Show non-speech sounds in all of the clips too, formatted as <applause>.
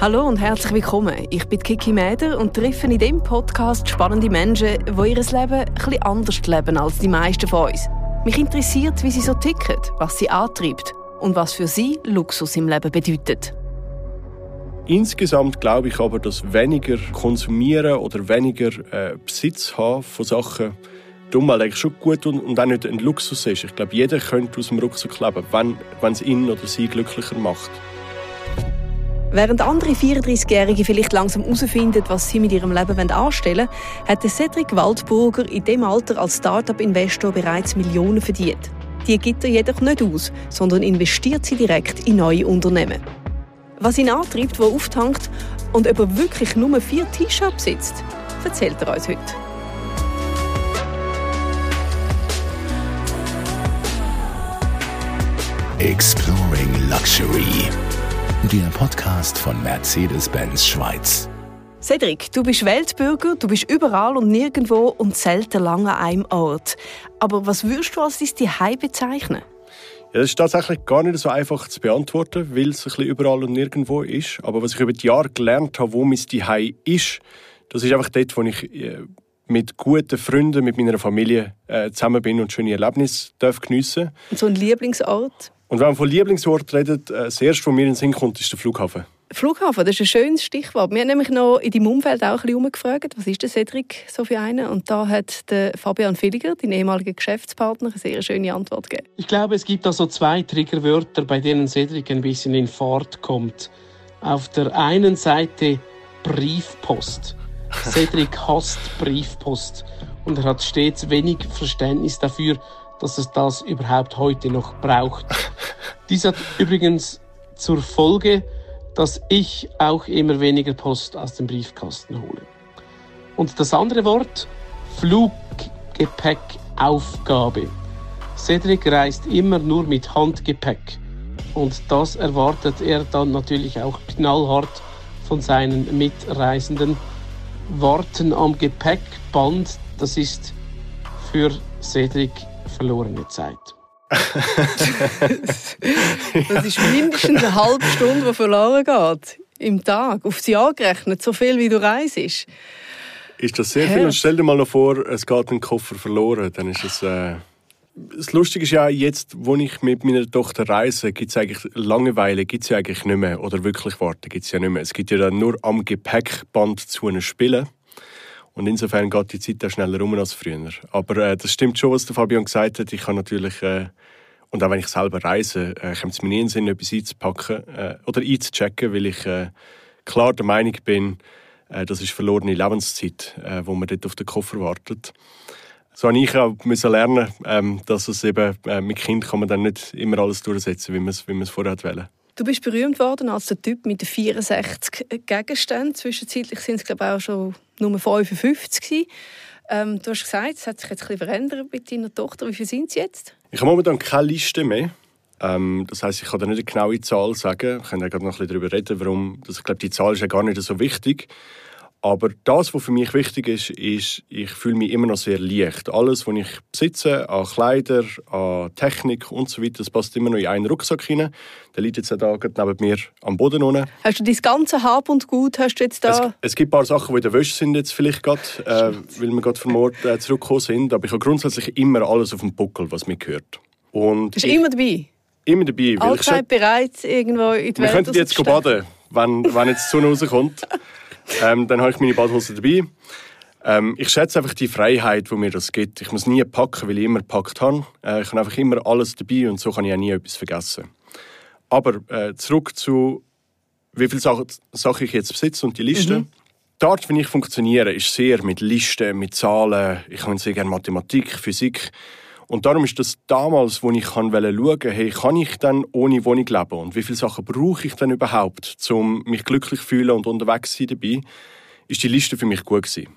Hallo und herzlich willkommen. Ich bin Kiki Mäder und treffe in diesem Podcast spannende Menschen, die ihr Leben etwas anders leben als die meisten von uns. Mich interessiert, wie sie so ticken, was sie antreibt und was für sie Luxus im Leben bedeutet. Insgesamt glaube ich aber, dass weniger konsumieren oder weniger äh, Besitz haben von Sachen darum eigentlich schon gut und, und auch nicht ein Luxus ist. Ich glaube, jeder könnte aus dem Rucksack leben, wenn, wenn es ihn oder sie glücklicher macht. Während andere 34-Jährige vielleicht langsam herausfinden, was sie mit ihrem Leben anstellen wollen, hat Cedric Waldburger in dem Alter als Start-up-Investor bereits Millionen verdient. Die gibt er jedoch nicht aus, sondern investiert sie direkt in neue Unternehmen. Was ihn antreibt, wo auftankt und ob er wirklich nur vier T-Shirts besitzt, erzählt er uns heute. Exploring Luxury der Podcast von Mercedes-Benz Schweiz. Cedric, du bist Weltbürger, du bist überall und nirgendwo und selten lange an einem Ort. Aber was würdest du als dein Zuhause bezeichnen? Ja, das ist tatsächlich gar nicht so einfach zu beantworten, weil es ein bisschen überall und nirgendwo ist. Aber was ich über die Jahre gelernt habe, wo mein Zuhause ist, das ist einfach dort, wo ich äh, mit guten Freunden, mit meiner Familie äh, zusammen bin und schöne Erlebnisse darf geniessen. Und so ein Lieblingsort? Und wenn man von Lieblingsort redet, äh, das erste, was mir in den Sinn kommt, ist der Flughafen. Flughafen, das ist ein schönes Stichwort. Wir haben nämlich noch in deinem Umfeld auch ein bisschen umgefragt, was ist der Cedric so für einen? Und da hat der Fabian Villiger, dein ehemaliger Geschäftspartner, eine sehr schöne Antwort gegeben. Ich glaube, es gibt da so zwei Triggerwörter, bei denen Cedric ein bisschen in Fahrt kommt. Auf der einen Seite Briefpost. <laughs> Cedric hasst Briefpost und er hat stets wenig Verständnis dafür, dass es das überhaupt heute noch braucht. Dies hat übrigens zur Folge, dass ich auch immer weniger Post aus dem Briefkasten hole. Und das andere Wort, Fluggepäckaufgabe. Cedric reist immer nur mit Handgepäck. Und das erwartet er dann natürlich auch knallhart von seinen Mitreisenden. Warten am Gepäckband, das ist für Cedric verlorene Zeit. <laughs> das ist mindestens eine halbe Stunde, die verloren geht. Im Tag. Auf sie angerechnet, so viel wie du reist. Ist das sehr viel? Und stell dir mal noch vor, es geht ein Koffer verloren. Dann ist es. Äh das Lustige ist ja, jetzt, wo ich mit meiner Tochter reise, gibt es eigentlich Langeweile gibt's ja eigentlich nicht mehr. Oder wirklich warten gibt es ja nicht mehr. Es gibt ja dann nur am Gepäckband zu einem Spielen. Und insofern geht die Zeit auch schneller rum als früher. Aber äh, das stimmt schon, was der Fabian gesagt hat. Ich kann natürlich, äh, und auch wenn ich selber reise, äh, kommt es mir nie in den Sinn, etwas einzupacken äh, oder einzuchecken, weil ich äh, klar der Meinung bin, äh, das ist verlorene Lebenszeit, äh, wo man dort auf den Koffer wartet. So habe ich auch müssen lernen, ähm, dass es eben mit Kind kann man dann nicht immer alles durchsetzen, wie man es, wie man es vorher wollte. Du bist berühmt worden als der Typ mit den 64 Gegenständen. Zwischenzeitlich sind es glaube ich auch schon nur 55 ähm, Du hast gesagt, es hat sich jetzt ein bisschen verändert mit deiner Tochter. Wie viele sind sie jetzt? Ich habe momentan keine Liste mehr. Ähm, das heißt, ich kann da nicht eine genaue Zahl sagen. Wir können ja noch ein bisschen darüber reden, warum. ich glaube, die Zahl ist ja gar nicht so wichtig. Aber das, was für mich wichtig ist, ist, ich fühle mich immer noch sehr leicht. Alles, was ich besitze, an Kleider, an Technik und so weiter, das passt immer noch in einen Rucksack hinein. Der liegt jetzt da neben mir am Boden unten. Hast du dein ganze Hab und Gut hast du jetzt da? Es, es gibt ein paar Sachen, die in der Wäsche sind jetzt vielleicht gerade, äh, weil wir gerade vom Ort äh, zurückgekommen sind. Aber ich habe grundsätzlich immer alles auf dem Buckel, was mir gehört. Und Bist du immer dabei? Immer dabei. Allzeit bereit, irgendwo in die Welt Wir könnten jetzt baden, wenn, wenn jetzt die Sonne rauskommt. <laughs> Ähm, dann habe ich meine Badhose dabei. Ähm, ich schätze einfach die Freiheit, die mir das gibt. Ich muss nie packen, weil ich immer gepackt habe. Äh, ich habe einfach immer alles dabei und so kann ich auch nie etwas vergessen. Aber äh, zurück zu, wie viele Sachen, Sachen ich jetzt besitze und die Liste. Mhm. Die Art, wie ich funktioniere, ist sehr mit Listen, mit Zahlen. Ich habe sehr gerne Mathematik, Physik. Und darum ist das damals, wo ich schauen wollte, hey, kann ich dann ohne Wohnung leben? Und wie viele Sachen brauche ich dann überhaupt, um mich glücklich zu fühlen und unterwegs zu sein dabei? Ist die Liste für mich gut gewesen.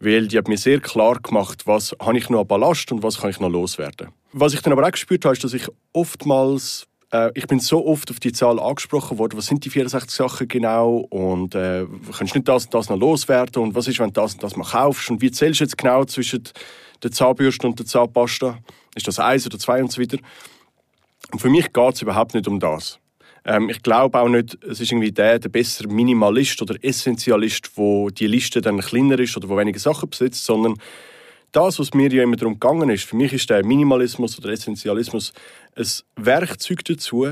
Weil die hat mir sehr klar gemacht, was habe ich noch an Ballast und was kann ich noch loswerden. Was ich dann aber auch gespürt habe, ist, dass ich oftmals äh, ich bin so oft auf die Zahl angesprochen worden, was sind die 64 Sachen genau und äh, kannst nicht das und das noch loswerden und was ist, wenn du das und das mal kaufst und wie zählst du jetzt genau zwischen der Zahnbürste und der Zahnpasta? Ist das eins oder zwei und so weiter? Und für mich geht es überhaupt nicht um das. Ähm, ich glaube auch nicht, es ist irgendwie der, der bessere Minimalist oder Essentialist, wo die Liste dann kleiner ist oder wo weniger Sachen besitzt, sondern das, was mir ja immer darum gegangen ist, für mich ist der Minimalismus oder Essentialismus ein Werkzeug dazu,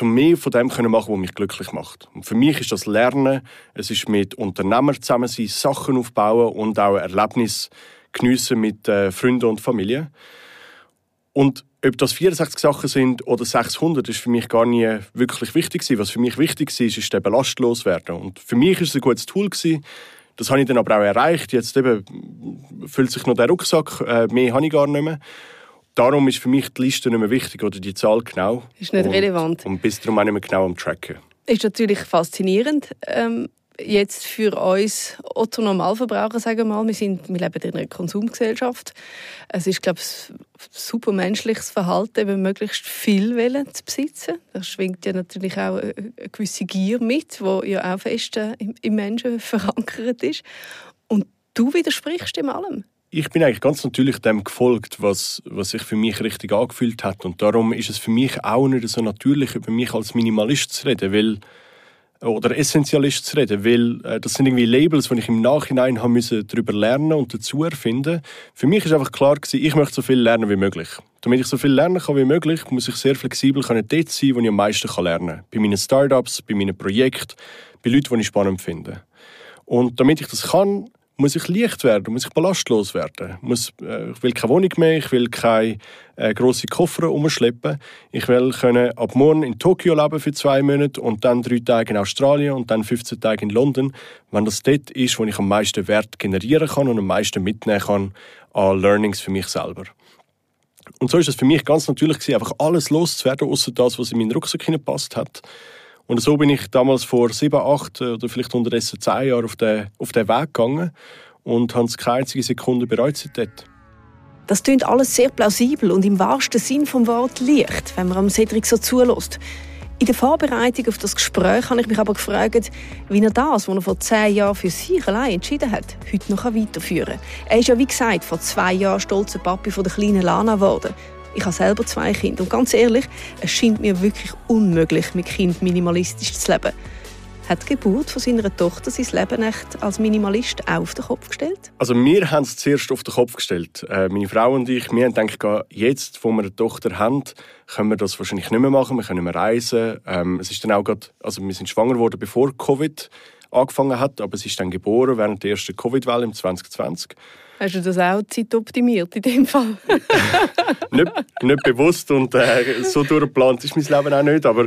um mehr von dem zu machen, was mich glücklich macht. Und für mich ist das Lernen, es ist mit Unternehmern zusammen sein, Sachen aufbauen und auch Erlebnisse geniessen mit äh, Freunden und Familie. Und ob das 64 Sachen sind oder 600, ist für mich gar nie wirklich wichtig gewesen. Was für mich wichtig war, ist, ist der belastlos werden. Und für mich ist es ein gutes Tool gewesen. Das habe ich dann aber auch erreicht. Jetzt eben füllt sich noch der Rucksack. Äh, mehr habe ich gar nicht mehr. Darum ist für mich die Liste nicht mehr wichtig oder die Zahl genau. Ist nicht und, relevant. Und bis darum auch nicht mehr genau am Tracken. Ist natürlich faszinierend. Ähm jetzt für uns Otto Normalverbraucher, sagen wir mal, wir, sind, wir leben in einer Konsumgesellschaft. Es ist, glaube ich, super menschliches Verhalten, eben möglichst viel Willen zu besitzen. Da schwingt ja natürlich auch eine gewisse Gier mit, die ja auch fest äh, im Menschen <laughs> verankert ist. Und du widersprichst dem allem. Ich bin eigentlich ganz natürlich dem gefolgt, was, was sich für mich richtig angefühlt hat. Und darum ist es für mich auch nicht so natürlich, über mich als Minimalist zu reden, weil oder Essentialist zu reden, weil äh, das sind irgendwie Labels, die ich im Nachhinein haben müssen darüber lernen und dazu erfinden. Für mich ist einfach klar gewesen, ich möchte so viel lernen wie möglich. Damit ich so viel lernen kann wie möglich, muss ich sehr flexibel können dort sein, wo ich am meisten lernen kann. Bei meinen Startups, bei meinen Projekten, bei Leuten, die ich spannend finde. Und damit ich das kann, muss ich leicht werden, muss ich ballastlos werden. Muss, äh, ich will keine Wohnung mehr, ich will keine äh, grossen Koffer umschleppen. Ich will können ab morgen in Tokio leben für zwei Monate und dann drei Tage in Australien und dann 15 Tage in London. Wenn das dort ist, wo ich am meisten Wert generieren kann und am meisten mitnehmen kann an Learnings für mich selber. Und so ist es für mich ganz natürlich gewesen, einfach alles loszuwerden, außer das, was in meinen Rucksack hineingepasst hat. Und so bin ich damals vor sieben, acht oder vielleicht unterdessen zehn Jahren auf den, auf den Weg gegangen und habe es keine einzige Sekunde bereut seitdem. Das klingt alles sehr plausibel und im wahrsten Sinn vom Wort leicht, wenn man Cedric so zulässt. In der Vorbereitung auf das Gespräch habe ich mich aber gefragt, wie er das, was er vor zehn Jahren für sich allein entschieden hat, heute noch weiterführen kann. Er ist ja, wie gesagt, vor zwei Jahren stolzer Papi von der kleinen Lana geworden. Ich habe selber zwei Kinder und ganz ehrlich, es scheint mir wirklich unmöglich, mit Kind minimalistisch zu leben. Hat die Geburt von seiner Tochter sein Leben echt als Minimalist auch auf den Kopf gestellt? Also wir haben es zuerst auf den Kopf gestellt. Äh, meine Frau und ich, wir haben gedacht, jetzt, wo wir eine Tochter haben, können wir das wahrscheinlich nicht mehr machen, wir können nicht mehr reisen. Ähm, es ist dann auch grad, also wir sind schwanger geworden, bevor Covid angefangen hat, aber es ist dann geboren während der ersten Covid-Welle im 2020. Hast du das auch zeitoptimiert in dem Fall? <laughs> nicht, nicht bewusst und äh, so durchgeplant ist mein Leben auch nicht, aber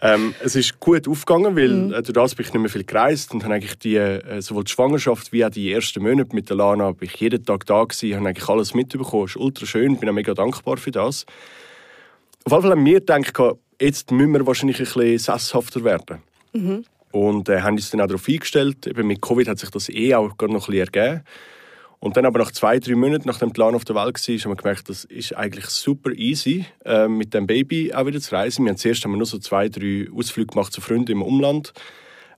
ähm, es ist gut aufgegangen, weil mhm. äh, durch das bin ich nicht mehr viel gereist und habe eigentlich die, äh, sowohl die Schwangerschaft wie auch die ersten Monate mit der Lana bin ich jeden Tag da gewesen, habe eigentlich alles mitbekommen. Ist ultra schön, bin auch mega dankbar für das. Auf jeden Fall haben wir gedacht, jetzt müssen wir wahrscheinlich ein bisschen sesshafter werden. Mhm. Und äh, haben uns dann auch darauf eingestellt. Eben mit Covid hat sich das eh auch gerade noch ein bisschen ergeben. Und dann aber nach zwei, drei Monaten, nachdem der Plan auf der Welt war, haben wir gemerkt, das ist eigentlich super easy, äh, mit dem Baby auch wieder zu reisen. Wir haben zuerst haben wir nur so zwei, drei Ausflüge gemacht zu Freunden im Umland.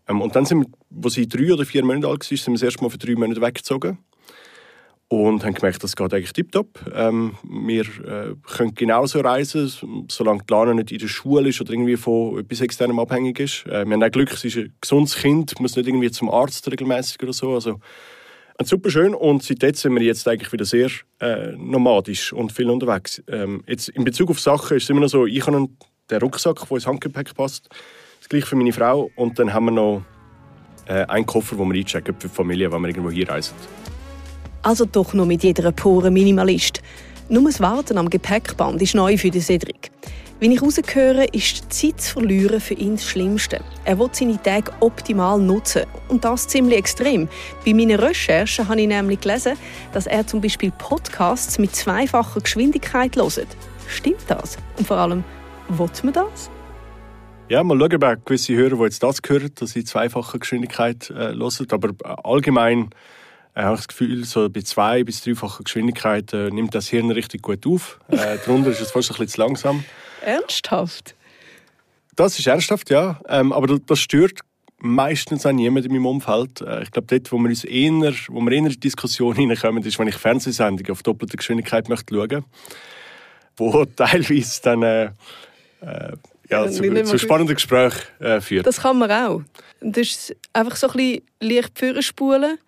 Ähm, und dann sind wir, wo sie drei oder vier Monate alt war, sind wir das erste Mal für drei Monate weggezogen. Und haben gemerkt, das geht eigentlich tiptop. Ähm, wir äh, können genauso reisen, solange die Lana nicht in der Schule ist oder irgendwie von etwas externem abhängig ist. Äh, wir haben auch Glück, sie ist ein gesundes Kind, muss nicht irgendwie zum Arzt regelmäßig oder so. Also, super schön und seitdem sind wir jetzt eigentlich wieder sehr äh, nomadisch und viel unterwegs. Ähm, jetzt in Bezug auf Sachen ist es immer noch so, ich habe den Rucksack, der ins Handgepäck passt, das gleiche für meine Frau und dann haben wir noch äh, einen Koffer, den wir einchecken für die Familie, wenn wir irgendwo hier reisen. Also doch noch mit jeder Pore Minimalist. Nur das Warten am Gepäckband ist neu für den Cedric. Wie ich herausgehöre, ist Zeit zu verlieren für ihn das Schlimmste. Er will seine Tage optimal nutzen. Und das ziemlich extrem. Bei meinen Recherchen habe ich nämlich gelesen, dass er zum Beispiel Podcasts mit zweifacher Geschwindigkeit hört. Stimmt das? Und vor allem, will man das? Ja, mal schauen, ob gewisse Hörer, die jetzt das hören, dass sie zweifache Geschwindigkeit äh, hören. Aber äh, allgemein äh, habe ich das Gefühl, so bei zwei- bis dreifacher Geschwindigkeit äh, nimmt das Hirn richtig gut auf. Äh, <laughs> darunter ist es fast ein bisschen zu langsam. Ernsthaft? Das ist ernsthaft, ja. Ähm, aber das stört meistens auch niemand in meinem Umfeld. Äh, ich glaube, dort, wo wir uns eher, wo wir eher in die Diskussion <laughs> hineinkommen, ist, wenn ich Fernsehsendungen auf doppelte Geschwindigkeit möchte schauen, wo <laughs> teilweise dann äh, äh, ja, zu, zu spannenden Gesprächen äh, führt. Das kann man auch. Das ist einfach so ein bisschen leicht spulen.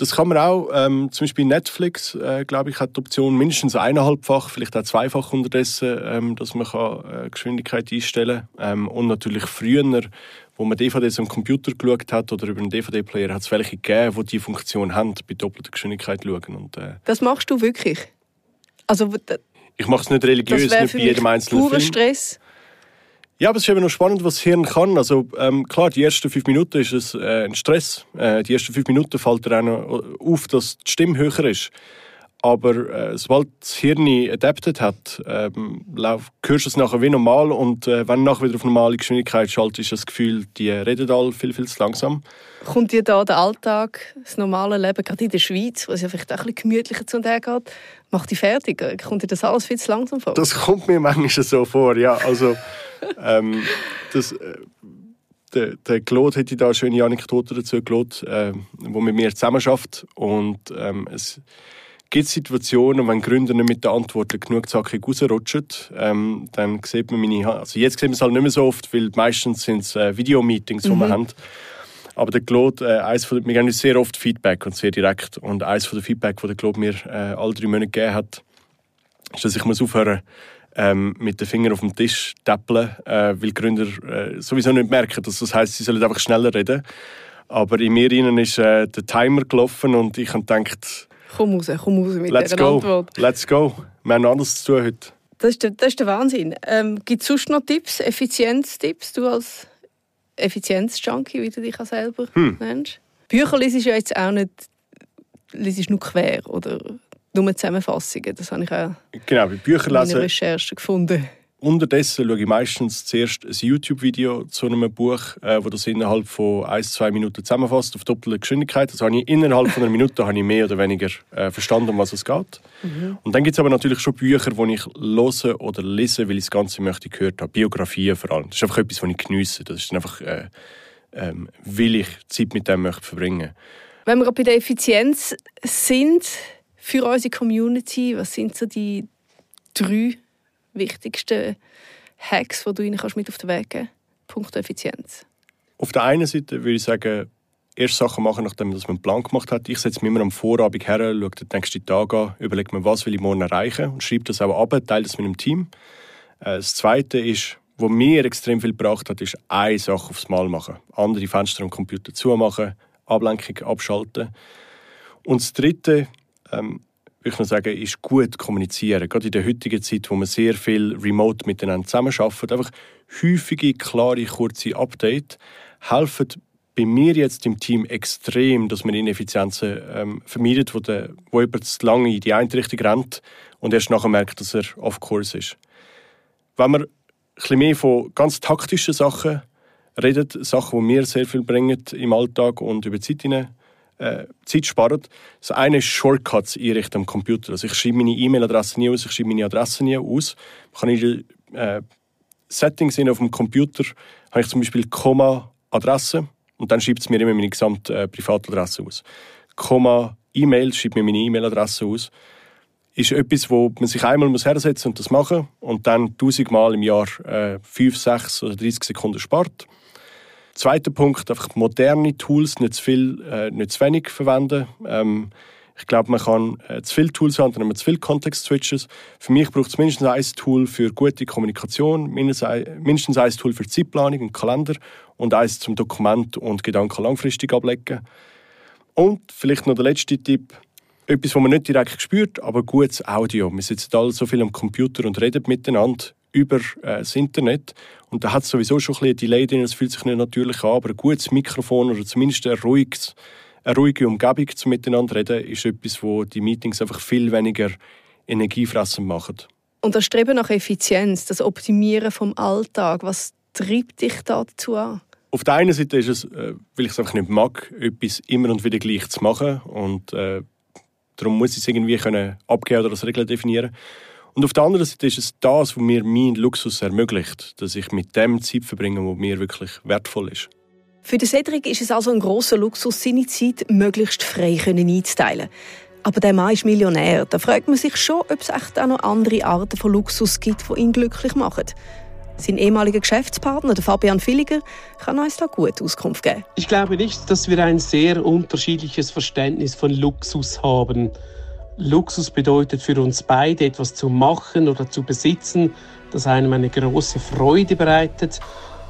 Das kann man auch. Ähm, zum Beispiel Netflix, äh, glaube ich, hat die Option mindestens eineinhalbfach, vielleicht auch zweifach unterdessen, ähm, dass man kann, äh, Geschwindigkeit einstellen kann. Ähm, und natürlich früher, wo man DVDs am Computer geschaut hat oder über einen DVD-Player, hat es welche gegeben, die diese Funktion haben, bei doppelter Geschwindigkeit schauen. Und, äh, das machst du wirklich? Also, ich mache es nicht religiös, nicht bei jedem einzelnen Film. Stress. Ja, aber es ist eben noch spannend, was das Hirn kann. Also ähm, klar, die ersten fünf Minuten ist es äh, ein Stress. Äh, die ersten fünf Minuten fällt dir auch noch auf, dass die Stimme höher ist. Aber äh, sobald das Hirn adapted hat, ähm, lauf, hörst du es nachher wie normal und äh, wenn du nachher wieder auf normale Geschwindigkeit schaltest, ist das Gefühl, die reden alle viel, viel zu langsam. Kommt dir da der Alltag, das normale Leben, gerade in der Schweiz, wo es ja vielleicht auch ein bisschen gemütlicher zu und her geht, macht dich fertig? Kommt dir das alles viel zu langsam vor? Das kommt mir manchmal so vor, ja. Also, ähm, das... Äh, der, der Claude hätte da eine schöne Anekdote dazu, Claude, äh, wo mit mir zusammen schafft und ähm, es gibt es Situationen, wenn Gründer nicht mit der Antwort genug zackig rausrutschen, ähm, dann sieht man meine. Also jetzt sieht man es halt nicht mehr so oft, weil meistens sind es äh, Videomeetings, die mhm. wir haben. Aber der Claude, äh, eins von, wir geben sehr oft Feedback und sehr direkt. Und eines von den Feedback, das der Claude mir äh, alle drei Monate gegeben hat, ist, dass ich muss aufhören ähm, mit den Fingern auf dem Tisch täppeln, äh, weil Gründer äh, sowieso nicht merken, dass das heißt, sie sollen einfach schneller reden. Aber in mir innen ist äh, der Timer gelaufen und ich habe gedacht, Komm raus, komm raus mit Let's dieser go. Antwort. Let's go. Wir haben noch anderes zu tun heute. Das ist der, das ist der Wahnsinn. Ähm, Gibt es sonst noch Tipps, Effizienztipps? Du als Effizienz-Junkie, wie du dich auch selber hm. nennst. Bücher liest du ja jetzt auch nicht liest nur quer oder nur Zusammenfassungen. Das habe ich auch genau, bei Bücher lesen, in meiner Recherche gefunden. Unterdessen schaue ich meistens zuerst ein YouTube-Video zu einem Buch, äh, wo das innerhalb von ein, zwei Minuten zusammenfasst, auf doppelte Geschwindigkeit. Das habe ich innerhalb von einer Minute habe ich mehr oder weniger äh, verstanden, um was es geht. Mhm. Und dann gibt es aber natürlich schon Bücher, die ich höre oder lese, weil ich das Ganze möchte gehört habe. Biografien vor allem. Das ist einfach etwas, was ich geniesse. Das ist einfach, äh, ähm, will ich Zeit mit dem möchte verbringen. Wenn wir bei der Effizienz sind für unsere Community, was sind so die drei wichtigsten Hacks, die du ihnen mit auf den Weg geben kannst? Punkt Effizienz. Auf der einen Seite würde ich sagen, erst Sachen machen, nachdem man einen Plan gemacht hat. Ich setze mich immer am Vorabend her, schaue den nächsten Tag an, überlege mir, was will ich morgen erreichen und schreibe das auch ab, teile das mit dem Team. Äh, das Zweite ist, was mir extrem viel gebracht hat, ist eine Sache aufs Mal machen. Andere Fenster am Computer zumachen, Ablenkung abschalten. Und das Dritte, ähm, ich noch sagen, ist gut kommunizieren. Gerade in der heutigen Zeit, wo man sehr viel remote miteinander zusammenarbeitet. Einfach häufige, klare, kurze Updates helfen bei mir jetzt im Team extrem, dass man Ineffizienzen ähm, vermeidet, wo, der, wo jemand zu lange in die eine Richtung rennt und erst nachher merkt, dass er off course ist. Wenn man ein mehr von ganz taktischen Sachen redet, Sachen, die mir sehr viel bringen im Alltag und über die Zeit hinein, äh, Zeit sparen. Das eine ist Shortcuts einrichten am Computer. Also ich schreibe meine E-Mail-Adresse nie aus, ich schreibe meine Adresse nie aus. Ich kann in äh, Settings auf dem Computer habe ich zum Beispiel Komma Adresse und dann schreibt es mir immer meine gesamte äh, Privatadresse aus. Komma E-Mail schreibt mir meine E-Mail-Adresse aus. Ist etwas, wo man sich einmal muss hersetzen und das machen und dann tausendmal im Jahr äh, 5, 6 oder 30 Sekunden spart. Zweiter Punkt, einfach moderne Tools, nicht zu viel, äh, nicht zu wenig verwenden. Ähm, ich glaube, man kann äh, zu viele Tools haben, dann haben wir zu viele Context-Switches. Für mich braucht es mindestens ein Tool für gute Kommunikation, mindestens ein Tool für Zeitplanung und Kalender und eins zum Dokument und Gedanken langfristig ablegen. Und vielleicht noch der letzte Tipp, etwas, was man nicht direkt spürt, aber gutes Audio. Wir sitzen alle so viel am Computer und reden miteinander über äh, das Internet. Und da hat es sowieso schon ein bisschen Delay drin, es fühlt sich nicht natürlich an, aber ein gutes Mikrofon oder zumindest ein ruhiges, eine ruhige Umgebung zum Miteinander reden, ist etwas, wo die Meetings einfach viel weniger energiefressend machen. Und das Streben nach Effizienz, das Optimieren vom Alltag, was treibt dich dazu an? Auf der einen Seite ist es, äh, weil ich es einfach nicht mag, etwas immer und wieder gleich zu machen und äh, darum muss ich es irgendwie können abgeben oder als Regel definieren. Und auf der anderen Seite ist es das, was mir meinen Luxus ermöglicht, dass ich mit dem Zeit verbringe, was mir wirklich wertvoll ist. Für den Cedric ist es also ein großer Luxus, seine Zeit möglichst frei einzuteilen. Aber der Mann ist Millionär. Da fragt man sich schon, ob es echt auch noch andere Arten von Luxus gibt, die ihn glücklich machen. Sein ehemaliger Geschäftspartner, der Fabian Villiger, kann uns da gut Auskunft geben. Ich glaube nicht, dass wir ein sehr unterschiedliches Verständnis von Luxus haben. Luxus bedeutet für uns beide etwas zu machen oder zu besitzen, das einem eine große Freude bereitet.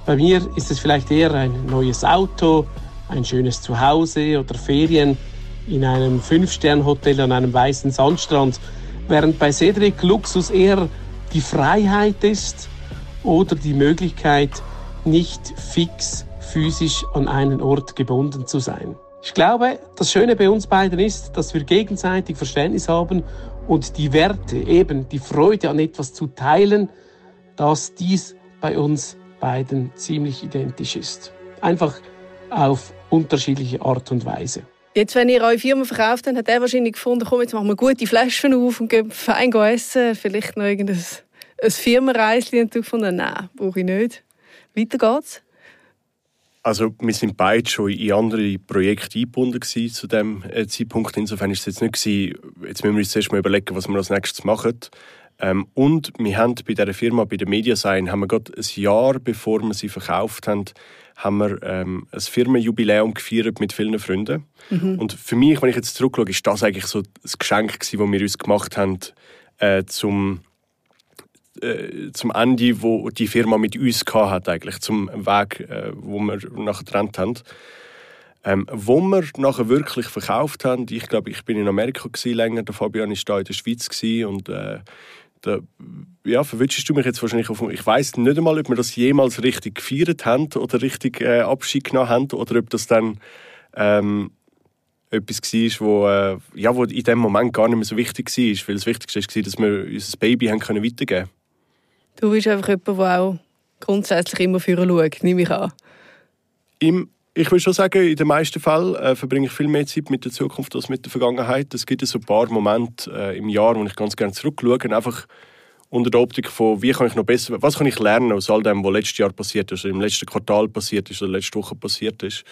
Bei mir ist es vielleicht eher ein neues Auto, ein schönes Zuhause oder Ferien in einem Fünf-Stern-Hotel an einem weißen Sandstrand, während bei Cedric Luxus eher die Freiheit ist oder die Möglichkeit, nicht fix physisch an einen Ort gebunden zu sein. Ich glaube, das Schöne bei uns beiden ist, dass wir gegenseitig Verständnis haben und die Werte, eben die Freude an etwas zu teilen, dass dies bei uns beiden ziemlich identisch ist. Einfach auf unterschiedliche Art und Weise. Jetzt, wenn ihr eure Firma verkauft habt, hat er wahrscheinlich gefunden, komm, jetzt machen wir gute Flaschen auf und gehen fein essen. Vielleicht noch irgendein ein Firmenreisli und du gefunden, nein, brauche ich nicht. Weiter geht's. Also wir sind beide schon in andere Projekte eingebunden zu dem äh, Zeitpunkt. Insofern ist es jetzt nicht gewesen, jetzt müssen wir uns zuerst mal überlegen, was wir als nächstes machen. Ähm, und wir haben bei dieser Firma, bei der Mediasign, haben wir gerade ein Jahr bevor wir sie verkauft haben, haben wir ähm, ein Firmenjubiläum gefeiert mit vielen Freunden. Mhm. Und für mich, wenn ich jetzt zurückschaue, ist das eigentlich so das Geschenk gewesen, das wir uns gemacht haben, äh, zum, äh, zum Ende, wo die Firma mit uns hat eigentlich, zum Weg, äh, wo wir nachher getrennt haben. Ähm, wo wir nachher wirklich verkauft haben, ich glaube, ich bin in Amerika gewesen, länger, der Fabian ist da in der Schweiz gewesen, und äh, da, ja, verwünschst du mich jetzt wahrscheinlich auf. Ich weiß nicht einmal, ob wir das jemals richtig gefeiert haben oder richtig äh, Abschied genommen haben oder ob das dann ähm, etwas war, wo, äh, ja, wo in dem Moment gar nicht mehr so wichtig war. Weil das Wichtigste war, dass wir unser Baby haben können weitergeben konnten. Du bist einfach jemand, der auch grundsätzlich immer für schaut, nehme ich an. Im ich würde schon sagen, in den meisten Fällen äh, verbringe ich viel mehr Zeit mit der Zukunft als mit der Vergangenheit. Es gibt so ein paar Momente äh, im Jahr, wo ich ganz gerne zurückschaue, einfach unter der Optik von, wie kann ich noch besser, was kann ich lernen aus all dem, was letztes Jahr passiert ist, im letzten Quartal passiert ist oder letzte Woche passiert ist.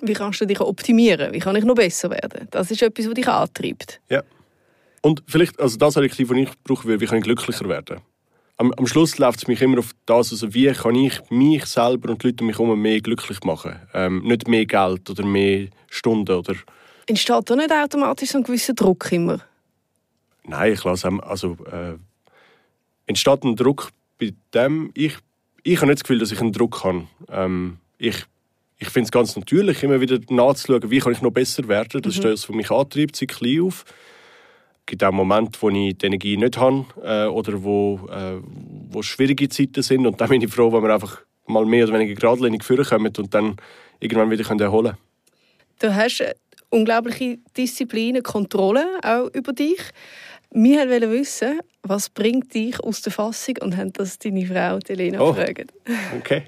Wie kannst du dich optimieren? Wie kann ich noch besser werden? Das ist etwas, was dich antreibt. Ja. Und vielleicht, also das Adjektiv, das ich brauche, wie kann ich glücklicher werden? Am, am Schluss läuft es mich immer auf das, also wie kann ich mich selber und die Leute um mich herum mehr glücklich machen. Ähm, nicht mehr Geld oder mehr Stunden. Oder Entsteht da nicht automatisch so ein gewisser Druck immer? Nein, ich lasse also äh, entsteht ein Druck bei dem, ich, ich habe nicht das Gefühl, dass ich einen Druck habe. Ähm, ich ich finde es ganz natürlich, immer wieder nachzuschauen, wie kann ich noch besser werden. Das mhm. ist das, was mich antreibt, seit klein auf gibt auch Momente, wo ich die Energie nicht habe äh, oder wo, äh, wo schwierige Zeiten sind. Und dann bin ich froh, wenn wir einfach mal mehr oder weniger geradlinig vorkommen und dann irgendwann wieder erholen können. Du hast unglaubliche Disziplin, Kontrolle auch über dich. Wir wollten wissen, was bringt dich aus der Fassung und haben das deine Frau Elena oh. gefragt. <laughs> Okay.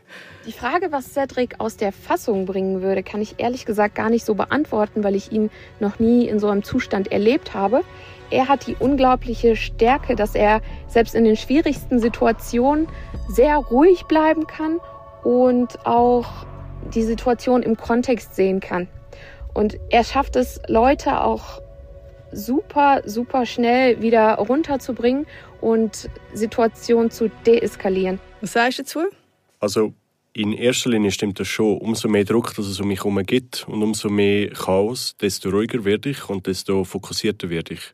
Die Frage, was Cedric aus der Fassung bringen würde, kann ich ehrlich gesagt gar nicht so beantworten, weil ich ihn noch nie in so einem Zustand erlebt habe er hat die unglaubliche Stärke, dass er selbst in den schwierigsten Situationen sehr ruhig bleiben kann und auch die Situation im Kontext sehen kann. Und er schafft es, Leute auch super, super schnell wieder runterzubringen und Situationen zu deeskalieren. Was sagst du dazu? Also in erster Linie stimmt das schon. Umso mehr Druck dass es um mich herum gibt und umso mehr Chaos, desto ruhiger werde ich und desto fokussierter werde ich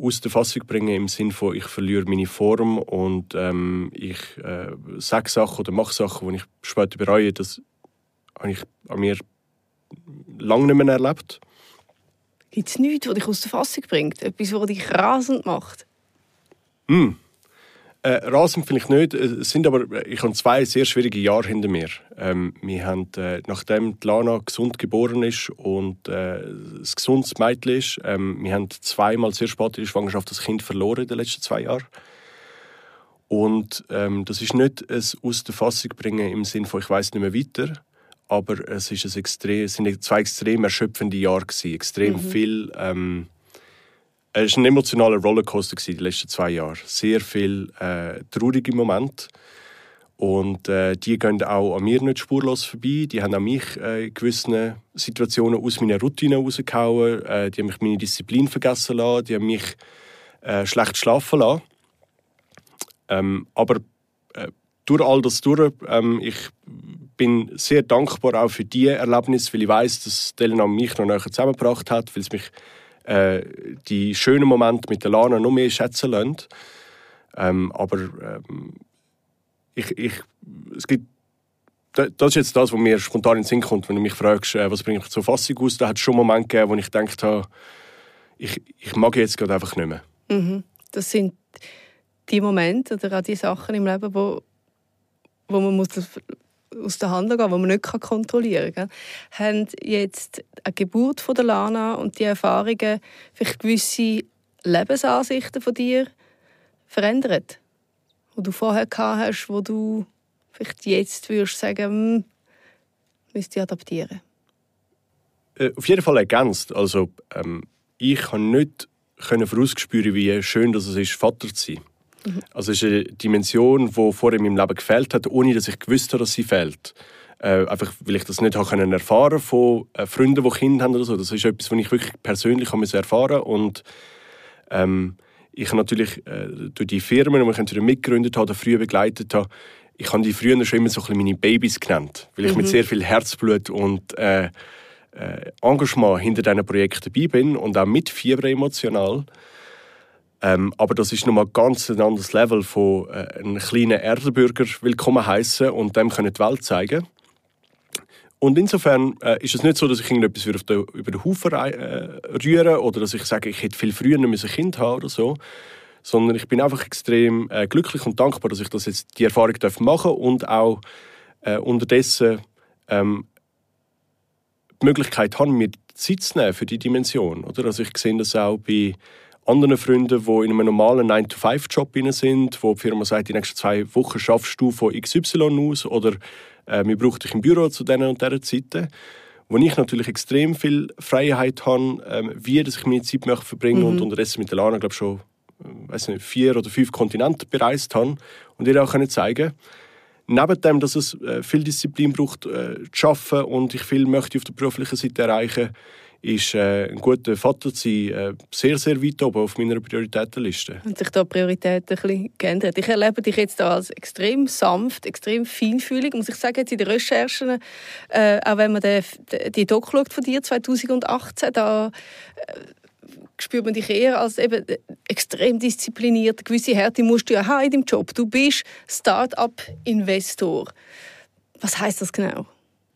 aus der Fassung bringen im Sinne von, ich verliere meine Form und ähm, ich äh, sage Sachen oder mache Sachen, die ich später bereue. Das habe ich an mir lange nicht mehr erlebt. Gibt es nichts, was dich aus der Fassung bringt? Etwas, was dich rasend macht? Mm. Äh, rasend vielleicht nicht. Es sind aber, ich habe zwei sehr schwierige Jahre hinter mir. Ähm, wir haben, äh, nachdem Lana gesund geboren ist und äh, ein gesundes Mädchen ist, ähm, wir haben zweimal sehr spät in der Schwangerschaft das Kind verloren in den letzten zwei Jahren. Und ähm, das ist nicht ein aus der Fassung bringen im Sinne von, ich weiß nicht mehr weiter, aber es, ist ein extrem, es sind zwei extrem erschöpfende Jahre gewesen. Extrem mhm. viel ähm, es war ein emotionaler Rollercoaster die letzten zwei Jahre. Sehr viele äh, traurige Momente. Und äh, die gehen auch an mir nicht spurlos vorbei. Die haben auch mich äh, in gewissen Situationen aus meiner Routine rausgehauen. Äh, die haben mich meine Disziplin vergessen lassen. Die haben mich äh, schlecht schlafen lassen. Ähm, aber äh, durch all das durch, ähm, ich bin sehr dankbar auch für diese Erlebnis, weil ich weiß, dass Elena mich noch näher zusammengebracht hat, weil es mich äh, die schönen Momente mit der Lana noch mehr schätzen lassen. Ähm, aber ähm, ich, ich, es gibt das ist jetzt das, was mir spontan in den Sinn kommt, wenn du mich fragst, äh, was bringt mich zur Fassung aus. Da hat es schon Momente gegeben, wo ich gedacht habe, ich, ich mag jetzt gerade einfach nicht mehr. Mhm. Das sind die Momente oder auch die Sachen im Leben, wo, wo man muss aus der Hand gehen, die man nicht kontrollieren kann. Haben jetzt eine Geburt von der Lana und die Erfahrungen vielleicht gewisse Lebensansichten von dir verändert? Die du vorher gehabt hast, wo du vielleicht jetzt würdest sagen, hm, müsste ich adaptieren? Äh, auf jeden Fall ergänzt. Also, ähm, ich kann nicht können vorausspüren, wie schön das es ist, Vater zu sein. Mhm. Also es ist eine Dimension, die vorher in meinem Leben gefehlt hat, ohne dass ich gewusst habe, dass sie fehlt. Äh, einfach, weil ich das nicht habe können erfahren von äh, Freunden, die Kinder haben oder so. Das ist etwas, was ich wirklich persönlich habe erfahren und ähm, ich natürlich äh, durch die Firmen, die ich mitgegründet habe, früher begleitet habe, ich habe die früher schon immer so ein bisschen meine Babys genannt, weil ich mhm. mit sehr viel Herzblut und äh, äh, Engagement hinter diesen Projekten dabei bin und auch mit Fieber emotional. Ähm, aber das ist nochmal ganz ein anderes Level von äh, einem kleinen Erdenbürger willkommen heißen und dem können die Welt zeigen. Und insofern äh, ist es nicht so, dass ich irgendetwas auf den, über den Haufen äh, rühre oder dass ich sage, ich hätte viel früher ein Kind haben oder so, sondern ich bin einfach extrem äh, glücklich und dankbar, dass ich das jetzt die Erfahrung darf machen und auch äh, unterdessen ähm, die Möglichkeit habe, mir Zeit zu nehmen für die Dimension. Oder? Also ich sehe das auch bei anderen Freunden, die in einem normalen 9-to-5-Job sind, wo die Firma sagt, die nächsten zwei Wochen schaffst du von XY aus oder äh, wir brauchen dich im Büro zu diesen und dieser Zeiten wo ich natürlich extrem viel Freiheit habe, ähm, wie dass ich meine Zeit möchte verbringen mhm. und unterdessen mit der Lana glaube schon weiß nicht, vier oder fünf Kontinente bereist habe und ihr auch können zeigen Neben dem, dass es äh, viel Disziplin braucht, äh, zu arbeiten und ich viel möchte auf der beruflichen Seite erreichen, ist äh, ein guter Vater zu sein äh, sehr, sehr weit oben auf meiner Prioritätenliste. Hat sich da Prioritäten ein bisschen geändert? Ich erlebe dich jetzt als extrem sanft, extrem feinfühlig, muss ich sagen, jetzt in den Recherchen, äh, auch wenn man den, die Doc schaut von dir 2018, da äh, spürt man dich eher als eben extrem diszipliniert. Eine gewisse Härte musst du ja haben in deinem Job. Du bist Start-up-Investor. Was heißt das genau?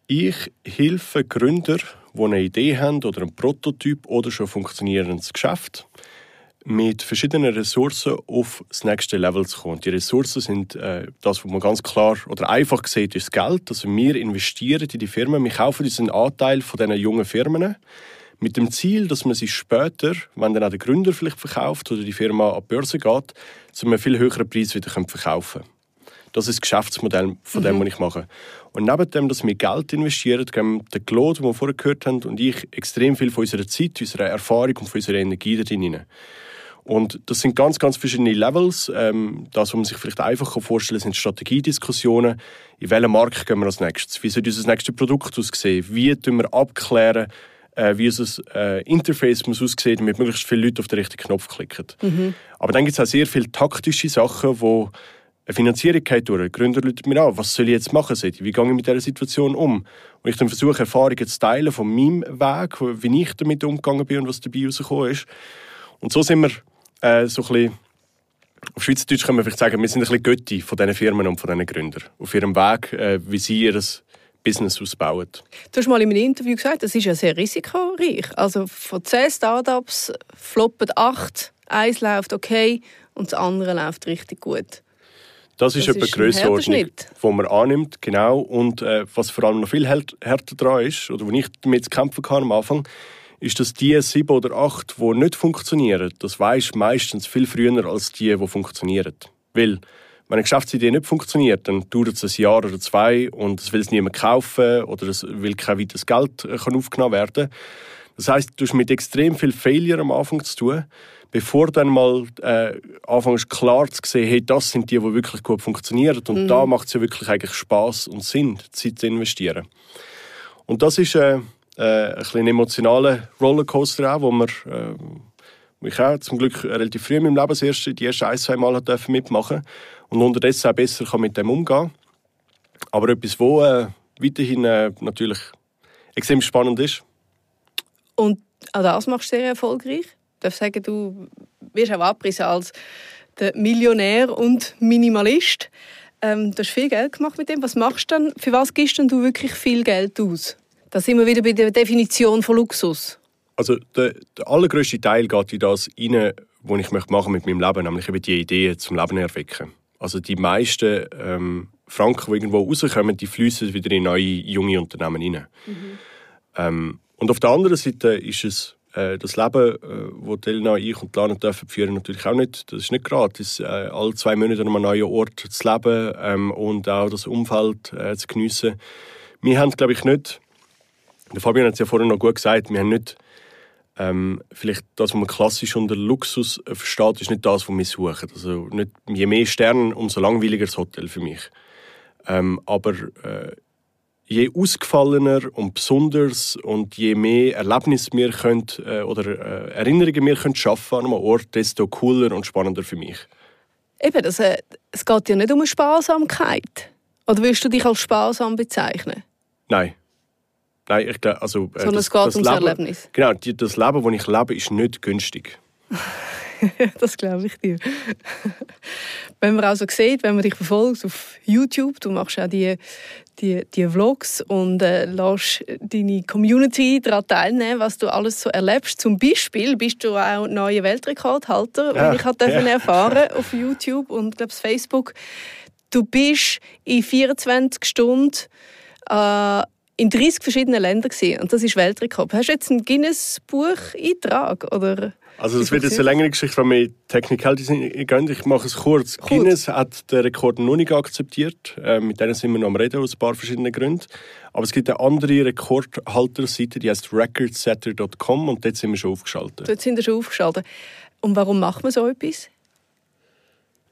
Ich helfe Gründer, die eine Idee haben oder einen Prototyp oder schon funktionierendes Geschäft, mit verschiedenen Ressourcen auf das nächste Level zu kommen. Die Ressourcen sind äh, das, was man ganz klar oder einfach sieht, ist das Geld. Also wir investieren in die Firmen, wir kaufen diesen Anteil von diesen jungen Firmen mit dem Ziel, dass man sie später, wenn dann auch der Gründer vielleicht verkauft oder die Firma an die Börse geht, zu einem viel höheren Preis wieder verkaufen können. Das ist das Geschäftsmodell von dem, mhm. was ich mache. Und neben dem, dass wir Geld investieren, geben der Claude, den wir vorher gehört haben, und ich extrem viel von unserer Zeit, unserer Erfahrung und von unserer Energie da drin. Und das sind ganz, ganz verschiedene Levels. Ähm, das, was man sich vielleicht einfach vorstellen kann, sind Strategiediskussionen. In welchen Markt gehen wir als nächstes? Wie soll unser nächstes Produkt aussehen? Wie tun wir abklären, äh, wie unser äh, Interface muss aussehen, damit möglichst viele Leute auf den richtigen Knopf klicken. Mhm. Aber dann gibt es auch sehr viele taktische Sachen, wo eine Finanzierung durch. Gründer rufen mir an, was soll ich jetzt machen? Wie gehe ich mit dieser Situation um? Und ich dann versuche, Erfahrungen zu teilen von meinem Weg, wie ich damit umgegangen bin und was dabei rausgekommen ist. Und so sind wir äh, so ein bisschen, auf Schweizerdeutsch können wir vielleicht sagen, wir sind ein bisschen Götti von diesen Firmen und von diesen Gründern. Auf ihrem Weg, äh, wie sie ihr Business ausbauen. Du hast mal in einem Interview gesagt, das ist ja sehr risikoreich. Also von zehn Startups floppen acht, eins läuft okay und das andere läuft richtig gut. Das ist das etwa die Grössenordnung, die man annimmt, genau. Und äh, was vor allem noch viel härter daran ist, oder wo ich damit zu kämpfen kann am Anfang, ist, dass die sieben oder acht, die nicht funktionieren, das weisst meistens viel früher als die, die funktionieren. Weil, wenn eine Geschäftsidee nicht funktioniert, dann dauert es ein Jahr oder zwei und es will es niemand kaufen oder es will kein weiteres Geld äh, kann aufgenommen werden. Das heißt, du hast mit extrem viel Failure am Anfang zu tun bevor dann mal äh, anfängst klar zu sehen, hey, das sind die, die wirklich gut funktionieren. Und mhm. da macht es ja wirklich eigentlich Spaß und Sinn, Zeit zu investieren. Und das ist äh, äh, ein, emotionaler Rollercoaster auch, wo man äh, ich auch zum Glück relativ früh in meinem Leben das erste, die ersten ein, zwei Mal mitmachen und unterdessen auch besser kann mit dem umgehen Aber etwas, wo äh, weiterhin äh, natürlich extrem spannend ist. Und auch das machst du sehr erfolgreich. Ich darf sagen, du wirst auch abgerissen als der Millionär und Minimalist. Ähm, du hast viel Geld gemacht mit dem. Was machst du dann? Für was gibst du wirklich viel Geld aus? Da sind wir wieder bei der Definition von Luxus. Also der, der allergrößte Teil geht in das rein, was ich möchte machen mit meinem Leben, nämlich eben die Ideen zum Leben erwecken. Also die meisten ähm, Franken, die irgendwo rauskommen, die fließen wieder in neue junge Unternehmen rein. Mhm. Ähm, und auf der anderen Seite ist es das Leben, äh, das Elena, ich und Lana dürfen führen, natürlich auch nicht. Das ist nicht gratis. Äh, alle zwei Monate an einem neuen Ort zu leben ähm, und auch das Umfeld äh, zu geniessen. Wir haben, glaube ich, nicht, der Fabian hat es ja vorhin noch gut gesagt, wir haben nicht ähm, vielleicht das, was man klassisch unter Luxus versteht, ist nicht das, was wir suchen. Also nicht, je mehr Sterne, umso langweiliger das Hotel für mich. Ähm, aber äh, je ausgefallener und besonders und je mehr Erlebnisse wir können, äh, oder äh, Erinnerungen wir können schaffen an einem Ort, desto cooler und spannender für mich. Eben, das, äh, es geht ja nicht um eine Sparsamkeit. Oder willst du dich als sparsam bezeichnen? Nein. Nein, ich glaube, also... Äh, Sondern es geht ums Leben, Erlebnis. Genau, das Leben, das ich lebe, ist nicht günstig. <laughs> <laughs> das glaube ich dir. wenn man also sieht, wenn man dich verfolgt auf YouTube, du machst auch die, die, die Vlogs und äh, lässt deine Community daran teilnehmen, was du alles so erlebst. Zum Beispiel bist du auch neuer Weltrekordhalter, ja, ich habe ja. erfahren auf YouTube und glaube Facebook. Du bist in 24 Stunden äh, in 30 verschiedenen Ländern gesehen und das ist Weltrekord. Hast du jetzt einen Guinness-Buch-Eintrag oder? Also das wird jetzt eine längere Geschichte, wenn wir Technicalities gehen. Ich mache es kurz. kurz. Guinness hat den Rekord noch nicht akzeptiert. Äh, mit denen sind wir noch am Reden, aus ein paar verschiedenen Gründen. Aber es gibt eine andere Rekordhalterseite, die heißt recordsetter.com und dort sind wir schon aufgeschaltet. Dort sind wir schon aufgeschaltet. Und warum macht man so etwas?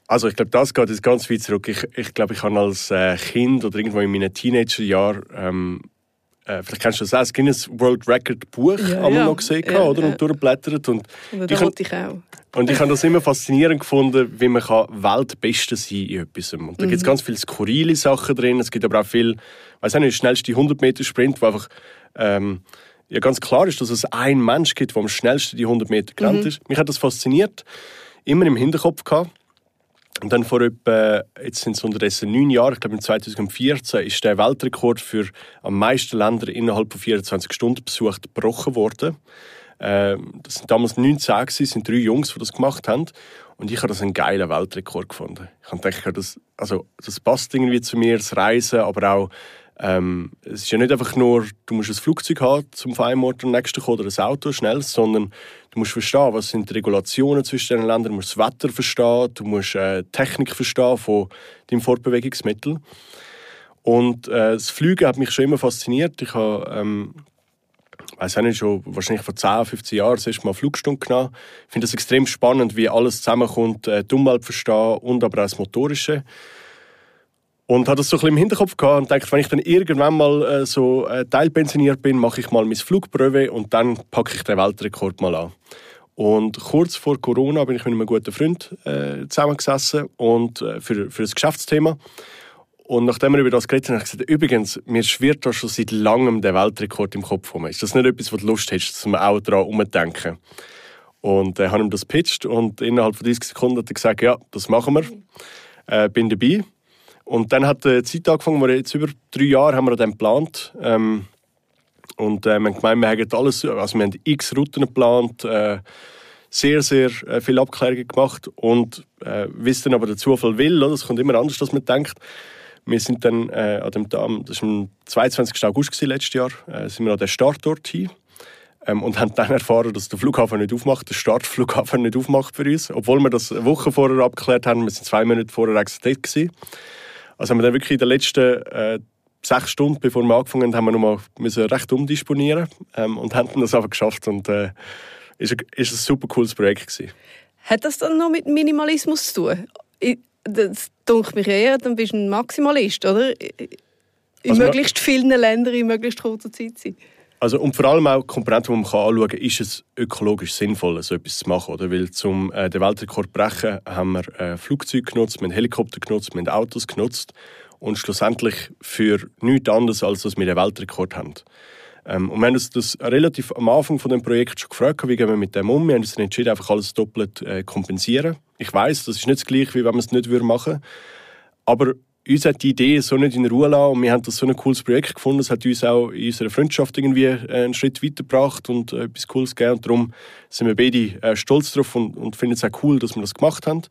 Also ich glaube, das geht jetzt ganz weit zurück. Ich, ich glaube, ich habe als äh, Kind oder irgendwo in meinen Teenagerjahren ähm, äh, vielleicht kennst du das auch, das Guinness World Record Buch ja, ja. noch gesehen ja, oder? und durchgeblättert. Und, und ich, ich auch. Und ich habe das immer faszinierend gefunden, wie man Weltbeste sein kann in etwas. Und da mhm. gibt es ganz viele skurrile Sachen drin. Es gibt aber auch viel, weiß nicht, der schnellste 100 Meter Sprint, wo einfach ähm, ja, ganz klar ist, dass es einen Mensch gibt, der am schnellsten die 100 Meter gerannt mhm. ist. Mich hat das fasziniert, immer im Hinterkopf gehabt. Und dann vor etwa, jetzt sind es unterdessen neun Jahre, ich glaube im 2014, ist der Weltrekord für am meisten Länder innerhalb von 24 Stunden besucht gebrochen worden. Ähm, das sind damals 19 gewesen, sind drei Jungs, die das gemacht haben. Und ich habe das einen geilen Weltrekord gefunden. Ich habe das, also, das passt irgendwie zu mir, das Reisen, aber auch ähm, es ist ja nicht einfach nur, du musst ein Flugzeug haben, zum Ort zum nächsten kommen oder ein Auto schnell, sondern du musst verstehen, was sind die Regulationen zwischen den Ländern, du musst das Wetter verstehen, du musst äh, Technik verstehen von deinem Fortbewegungsmittel. Und äh, das Fliegen hat mich schon immer fasziniert. Ich habe, ähm, weiß nicht, schon wahrscheinlich vor 10, 15 Jahren das erste Mal Flugstunde genommen. Ich finde es extrem spannend, wie alles zusammenkommt, äh, die Umwelt verstehen und aber auch das Motorische. Und habe das so ein bisschen im Hinterkopf gehabt und dachte, wenn ich dann irgendwann mal äh, so äh, teilpensioniert bin, mache ich mal mein Flugprüfe und dann packe ich den Weltrekord mal an. Und kurz vor Corona bin ich mit einem guten Freund äh, zusammengesessen und, äh, für, für das Geschäftsthema. Und nachdem wir über das geredet haben, habe ich gesagt, übrigens, mir schwirrt da schon seit langem der Weltrekord im Kopf rum. Ist das nicht etwas, was du Lust hast, zum auch daran umzudenken? Und äh, habe ihm das gepitcht und innerhalb von 30 Sekunden hat er gesagt, ja, das machen wir. Äh, bin dabei. Und dann hat die Zeit angefangen, wo jetzt über drei Jahre haben wir dann geplant. Ähm, und äh, wir haben gemeint, wir haben alles, also wir haben x Routen geplant, äh, sehr, sehr äh, viele Abklärungen gemacht und äh, wie es dann aber der Zufall will, oder? es kommt immer anders, als man denkt. Wir sind dann äh, an dem Tag, das war am 22. August gewesen, letztes Jahr, äh, sind wir an den Startort hin ähm, und haben dann erfahren, dass der Flughafen nicht aufmacht, der Startflughafen nicht aufmacht für uns, obwohl wir das eine Woche vorher abgeklärt haben, wir sind zwei Monate vorher dort gewesen. Also haben wir dann wirklich in den letzten äh, sechs Stunden, bevor wir angefangen haben, haben wir nochmal müssen recht umdisponieren ähm, und haben das aber geschafft und äh, ist, ein, ist ein super cooles Projekt gewesen. Hat das dann noch mit Minimalismus zu tun? Ich, das denke mich eher, dann bist du ein Maximalist, oder? In also, möglichst vielen Ländern in möglichst kurzer Zeit sein. Also, und vor allem auch Komponenten, die man anschauen kann, ist es ökologisch sinnvoll, so etwas zu machen. Oder? Weil zum äh, den Weltrekord zu brechen, haben wir äh, Flugzeuge genutzt, wir haben Helikopter genutzt, wir haben Autos genutzt und schlussendlich für nichts anderes, als dass wir den Weltrekord haben. Ähm, und wir haben uns das relativ am Anfang von dem Projekt schon gefragt, wie gehen wir mit dem um. Wir haben uns entschieden, einfach alles doppelt äh, kompensieren. Ich weiß, das ist nicht das Gleiche, wie wenn man es nicht machen würde. Aber uns hat die Idee so nicht in Ruhe lassen und wir haben das so ein cooles Projekt gefunden. Es hat uns auch in unserer Freundschaft irgendwie äh, einen Schritt weitergebracht und äh, etwas Cooles gegeben. Und darum sind wir beide äh, stolz drauf und, und finden es auch cool, dass wir das gemacht haben.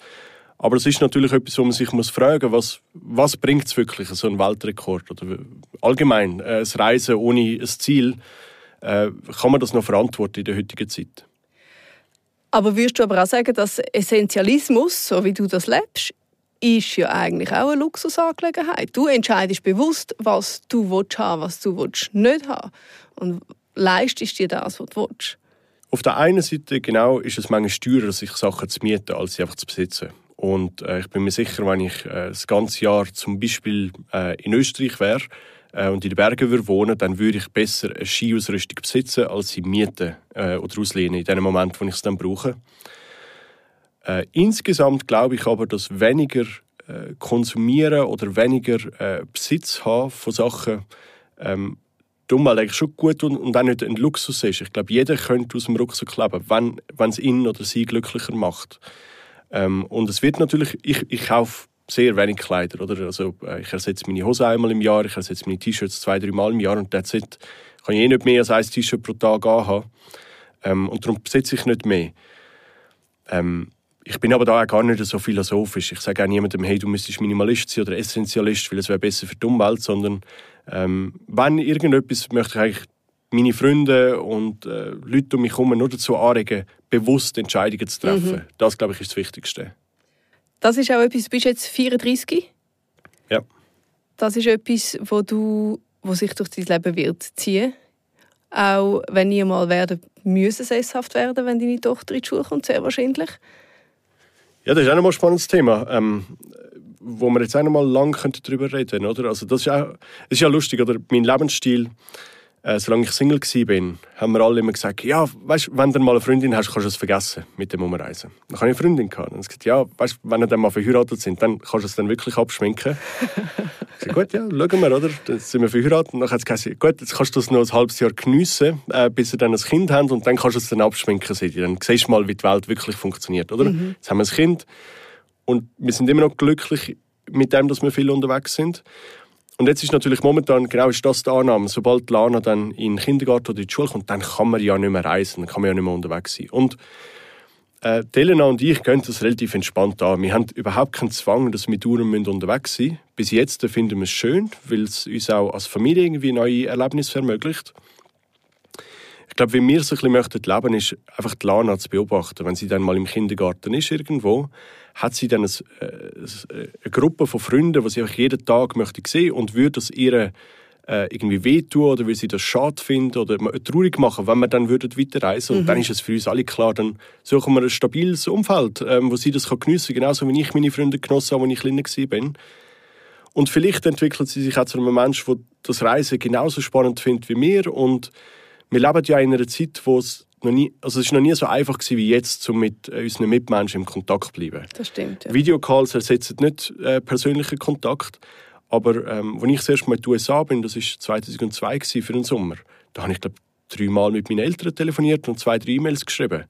Aber es ist natürlich etwas, wo man sich muss fragen muss, was, was bringt es wirklich, so ein Weltrekord? Oder allgemein, das Reisen ohne ein Ziel, kann man das noch verantworten in der heutigen Zeit? Aber würdest du aber auch sagen, dass Essentialismus, so wie du das lebst, ist ja eigentlich auch eine Luxusangelegenheit. Du entscheidest bewusst, was du willst haben, was du willst nicht haben. Und leistest dir das, was du willst. Auf der einen Seite genau ist es manchmal teurer, sich Sachen zu mieten, als sie einfach zu besitzen. Und äh, ich bin mir sicher, wenn ich äh, das ganze Jahr zum Beispiel äh, in Österreich wäre äh, und in den Bergen würde wohnen, dann würde ich besser eine Skiausrüstung besitzen, als sie mieten äh, oder auslehnen in dem Moment, wo ich es dann brauche. Äh, insgesamt glaube ich aber, dass weniger konsumieren oder weniger Besitz haben von Sachen ähm, Umwelt eigentlich schon gut und, und auch nicht ein Luxus ist. Ich glaube, jeder könnte aus dem Rucksack leben, wenn, es ihn oder sie glücklicher macht. Ähm, und es wird natürlich, ich, ich kaufe sehr wenig Kleider, oder? Also, äh, ich ersetze meine Hose einmal im Jahr, ich ersetze meine T-Shirts zwei, drei Mal im Jahr und that's it. Kann ich eh nicht mehr als ein T-Shirt pro Tag anhaben. Ähm, und darum besitze ich nicht mehr. Ähm, ich bin aber da auch gar nicht so philosophisch. Ich sage auch niemandem, hey, du müsstest Minimalist sein oder Essentialist, weil es wäre besser für die Umwelt, sondern ähm, wenn irgendetwas möchte ich eigentlich meine Freunde und äh, Leute um mich herum nur dazu anregen, bewusst Entscheidungen zu treffen. Mhm. Das, glaube ich, ist das Wichtigste. Das ist auch etwas, du bist jetzt 34? Ja. Das ist etwas, wo, du, wo sich durch dein Leben wird ziehen Auch wenn ihr mal werden müssen sesshaft werden, wenn deine Tochter in die Schule kommt, sehr wahrscheinlich. Ja, das ist auch noch ein spannendes Thema, ähm, wo wir jetzt auch noch mal lang darüber reden können. Oder? Also das ist, auch, das ist ja lustig, oder? mein Lebensstil äh, solange ich Single war, haben wir alle immer gesagt, ja, weißt, wenn du mal eine Freundin hast, kannst du es vergessen mit dem Umreisen. Dann habe ich eine Freundin gehabt. Und gesagt, ja, weißt, wenn wir dann mal verheiratet sind, dann kannst du es dann wirklich abschminken. <laughs> ich gesagt, gut, ja, schauen wir, oder? Dann sind wir verheiratet. Und dann hat es gesagt, gut, jetzt kannst du es noch ein halbes Jahr geniessen, äh, bis wir dann ein Kind haben und dann kannst du es dann abschminken. Dann siehst du mal, wie die Welt wirklich funktioniert, oder? Mhm. Jetzt haben wir ein Kind und wir sind immer noch glücklich mit dem, dass wir viel unterwegs sind. Und jetzt ist natürlich momentan, genau ist das die Annahme, sobald Lana dann in den Kindergarten oder in die Schule kommt, dann kann man ja nicht mehr reisen, dann kann man ja nicht mehr unterwegs sein. Und äh, Elena und ich gehen das relativ entspannt an. Wir haben überhaupt keinen Zwang, dass wir dauernd unterwegs sein müssen. Bis jetzt finden wir es schön, weil es uns auch als Familie irgendwie neue Erlebnisse ermöglicht. Ich glaube, wie wir so ein bisschen möchten leben, ist einfach die Lana zu beobachten. Wenn sie dann mal im Kindergarten ist irgendwo, hat sie dann eine, äh, eine Gruppe von Freunden, die sie einfach jeden Tag möchte sehen und würde das ihr äh, irgendwie wehtun oder will sie das schade finden oder traurig machen, wenn wir dann würden weiterreisen. Und mhm. dann ist es für uns alle klar, dann suchen wir ein stabiles Umfeld, ähm, wo sie das geniessen kann, genauso wie ich meine Freunde genossen habe, als ich kleiner war. Und vielleicht entwickelt sie sich auch zu einem Menschen, der das Reisen genauso spannend findet wie wir. Und wir leben ja in einer Zeit, wo es noch nie, also es ist noch nie so einfach gewesen wie jetzt, um mit äh, unseren Mitmenschen im Kontakt zu bleiben. Das stimmt. Ja. Videocalls ersetzen nicht äh, persönlichen Kontakt, aber ähm, als ich das erste Mal in den USA bin, das war 2002 gewesen, für den Sommer, da habe ich glaube dreimal mit meinen Eltern telefoniert und zwei, drei E-Mails geschrieben.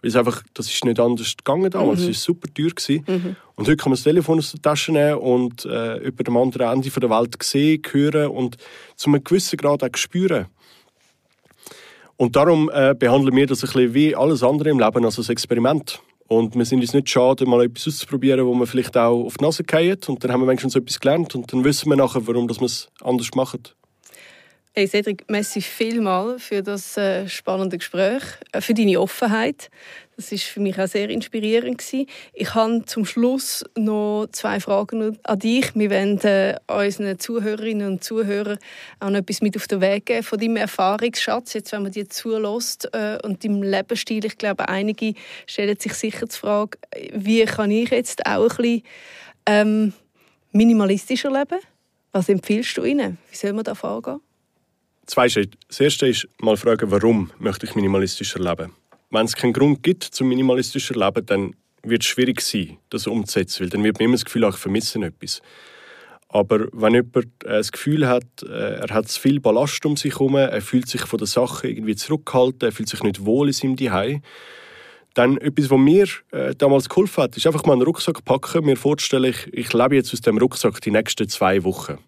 Weil es einfach, das ist nicht anders gegangen damals. Mhm. Es war super teuer. Mhm. Und heute kann man das Telefon aus der Tasche nehmen und äh, über dem anderen Ende der Welt sehen, hören und zu einem gewissen Grad auch spüren. Und darum äh, behandeln wir das ein bisschen wie alles andere im Leben als ein Experiment. Und wir sind uns nicht schade, mal etwas auszuprobieren, wo man vielleicht auch auf die Nase fallen. Und dann haben wir wenigstens etwas gelernt und dann wissen wir nachher, warum wir es anders machen. Hey Cedric, merci vielmals für das äh, spannende Gespräch, äh, für deine Offenheit. Das ist für mich auch sehr inspirierend gewesen. Ich habe zum Schluss noch zwei Fragen an dich. Wir wollen äh, unseren Zuhörerinnen und Zuhörern auch noch etwas mit auf den Weg geben von deinem Erfahrungsschatz. Jetzt, wenn man dir zulässt äh, und deinem Lebensstil, ich glaube, einige stellen sich sicher die Frage, wie kann ich jetzt auch ein bisschen ähm, minimalistischer leben? Was empfiehlst du ihnen? Wie soll man da vorgehen? zwei Schritte. Das erste ist mal fragen, warum möchte ich minimalistischer leben? Wenn es keinen Grund gibt zum minimalistischer Leben, dann wird es schwierig sein, das umzusetzen, weil dann wird man immer das Gefühl, ich vermisse etwas. Aber wenn jemand äh, das Gefühl hat, äh, er hat zu viel Ballast um sich herum, er fühlt sich von der Sache irgendwie zurückgehalten, er fühlt sich nicht wohl in seinem Zuhause, dann etwas, was mir äh, damals geholfen hat, ist einfach mal einen Rucksack packen, mir vorzustellen, ich, ich lebe jetzt aus dem Rucksack die nächsten zwei Wochen.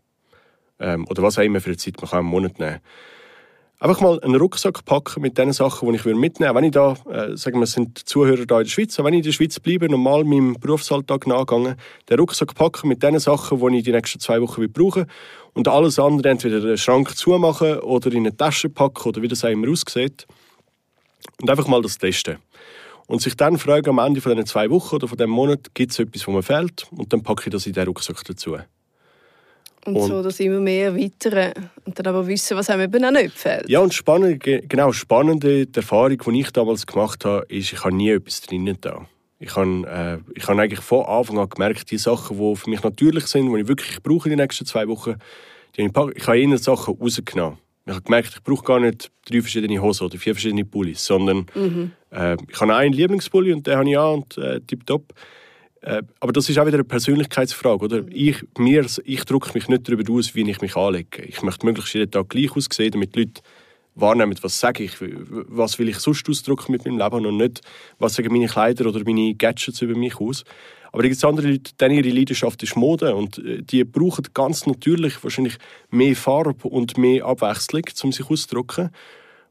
Ähm, oder was auch immer für eine Zeit, man kann einen Monat nehmen. Einfach mal einen Rucksack packen mit den Sachen, die ich mitnehmen würde. Wenn ich da, äh, sagen wir, es sind Zuhörer da in der Schweiz, wenn ich in der Schweiz bleibe, normal meinem Berufsalltag nachgegangen, den Rucksack packen mit den Sachen, die ich die nächsten zwei Wochen brauche und alles andere entweder den Schrank zumachen oder in eine Tasche packen oder wie das auch immer aussieht. Und einfach mal das testen. Und sich dann fragen am Ende von diesen zwei Wochen oder von diesem Monat, gibt es etwas, was mir fehlt? Und dann packe ich das in den Rucksack dazu. Und, und, so das immer mehr erweitern und dann aber wissen, was einem eben auch nicht fehlt. Ja, und spannend, genau, spannende die Erfahrung, die ich damals gemacht habe, ist, ich habe nie etwas drinnen da. Ich habe, äh, ich habe eigentlich von Anfang an gemerkt, die Sachen, die für mich natürlich sind, die ich wirklich brauche in den nächsten zwei Wochen, die habe ich, ich habe eher Sachen rausgenommen. Ich habe gemerkt, ich brauche gar nicht drei verschiedene Hosen oder vier verschiedene Pullis, sondern mhm. äh, ich habe einen Lieblingspulli und den habe ich an und äh, tipptopp. Äh, aber das ist auch wieder eine Persönlichkeitsfrage. Oder? Ich, mir, ich drücke mich nicht darüber aus, wie ich mich anlege. Ich möchte möglichst jeden Tag gleich aussehen, damit die Leute wahrnehmen, was sage ich, was will ich sonst ausdrücken mit meinem Leben und nicht, was sagen meine Kleider oder meine Gadgets über mich aus. Aber da gibt es andere Leute, denen ihre Leidenschaft ist Mode und äh, die brauchen ganz natürlich wahrscheinlich mehr Farbe und mehr Abwechslung, um sich auszudrücken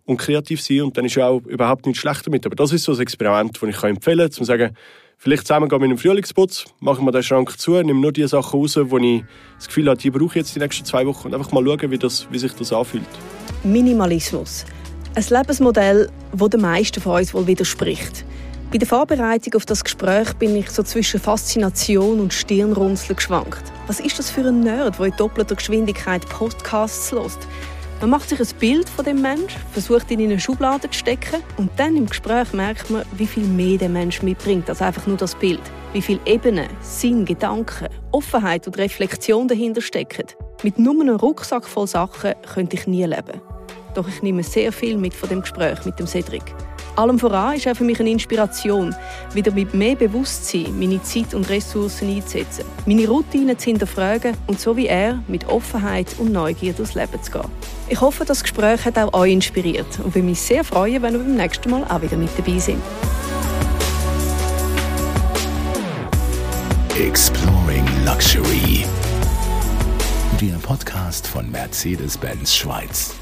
und kreativ sein und dann ist ja auch überhaupt nichts schlecht damit. Aber das ist so ein Experiment, das ich empfehlen kann, um zu sagen, Vielleicht zusammen mit einem Frühlingsputz, machen wir den Schrank zu, nehmen nur die Sachen raus, wo ich das Gefühl habe, die brauche ich jetzt die nächsten zwei Wochen und einfach mal schauen, wie, das, wie sich das anfühlt. Minimalismus. Ein Lebensmodell, das den meisten von uns wohl widerspricht. Bei der Vorbereitung auf das Gespräch bin ich so zwischen Faszination und Stirnrunzeln geschwankt. Was ist das für ein Nerd, der in doppelter Geschwindigkeit Podcasts hört? Man macht sich ein Bild von dem Mensch, versucht ihn in eine Schublade zu stecken und dann im Gespräch merkt man, wie viel mehr der Mensch mitbringt als einfach nur das Bild. Wie viel Ebenen, Sinn, Gedanken, Offenheit und Reflexion dahinter stecken. Mit nur einem Rucksack voll Sachen könnte ich nie leben. Doch ich nehme sehr viel mit von dem Gespräch mit dem Cedric. Allem voran ist er für mich eine Inspiration, wieder mit mehr Bewusstsein meine Zeit und Ressourcen einzusetzen, meine Routinen zu hinterfragen und so wie er mit Offenheit und Neugier durchs Leben zu gehen. Ich hoffe, das Gespräch hat auch euch inspiriert und würde mich sehr freuen, wenn ihr beim nächsten Mal auch wieder mit dabei seid. Exploring Luxury. Der Podcast von Mercedes-Benz Schweiz.